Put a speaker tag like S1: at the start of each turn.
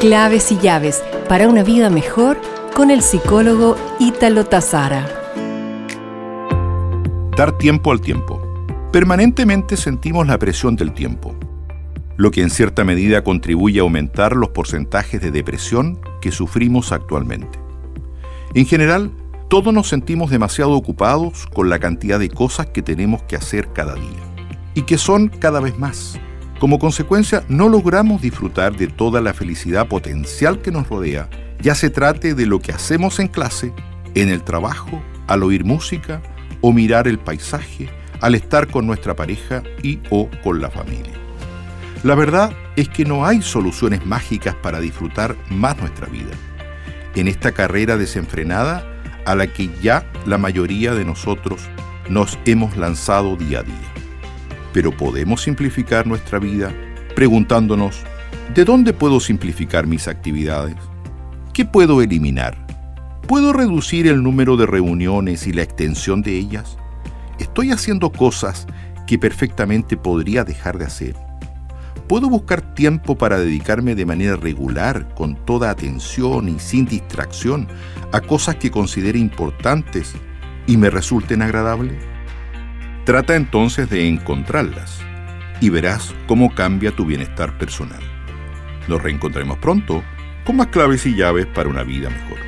S1: Claves y llaves para una vida mejor con el psicólogo Ítalo Tazara.
S2: Dar tiempo al tiempo. Permanentemente sentimos la presión del tiempo, lo que en cierta medida contribuye a aumentar los porcentajes de depresión que sufrimos actualmente. En general, todos nos sentimos demasiado ocupados con la cantidad de cosas que tenemos que hacer cada día, y que son cada vez más. Como consecuencia, no logramos disfrutar de toda la felicidad potencial que nos rodea, ya se trate de lo que hacemos en clase, en el trabajo, al oír música o mirar el paisaje, al estar con nuestra pareja y o con la familia. La verdad es que no hay soluciones mágicas para disfrutar más nuestra vida. En esta carrera desenfrenada a la que ya la mayoría de nosotros nos hemos lanzado día a día pero podemos simplificar nuestra vida preguntándonos, ¿de dónde puedo simplificar mis actividades? ¿Qué puedo eliminar? ¿Puedo reducir el número de reuniones y la extensión de ellas? ¿Estoy haciendo cosas que perfectamente podría dejar de hacer? ¿Puedo buscar tiempo para dedicarme de manera regular, con toda atención y sin distracción, a cosas que considere importantes y me resulten agradables? Trata entonces de encontrarlas y verás cómo cambia tu bienestar personal. Nos reencontraremos pronto con más claves y llaves para una vida mejor.